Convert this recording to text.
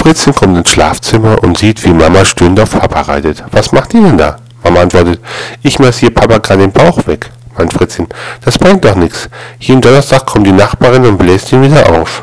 Fritzchen kommt ins Schlafzimmer und sieht, wie Mama stöhnend auf Papa reitet. Was macht ihr denn da? Mama antwortet, ich massiere Papa gerade den Bauch weg. Meint Fritzchen, das bringt doch nichts. Jeden Donnerstag kommt die Nachbarin und bläst ihn wieder auf.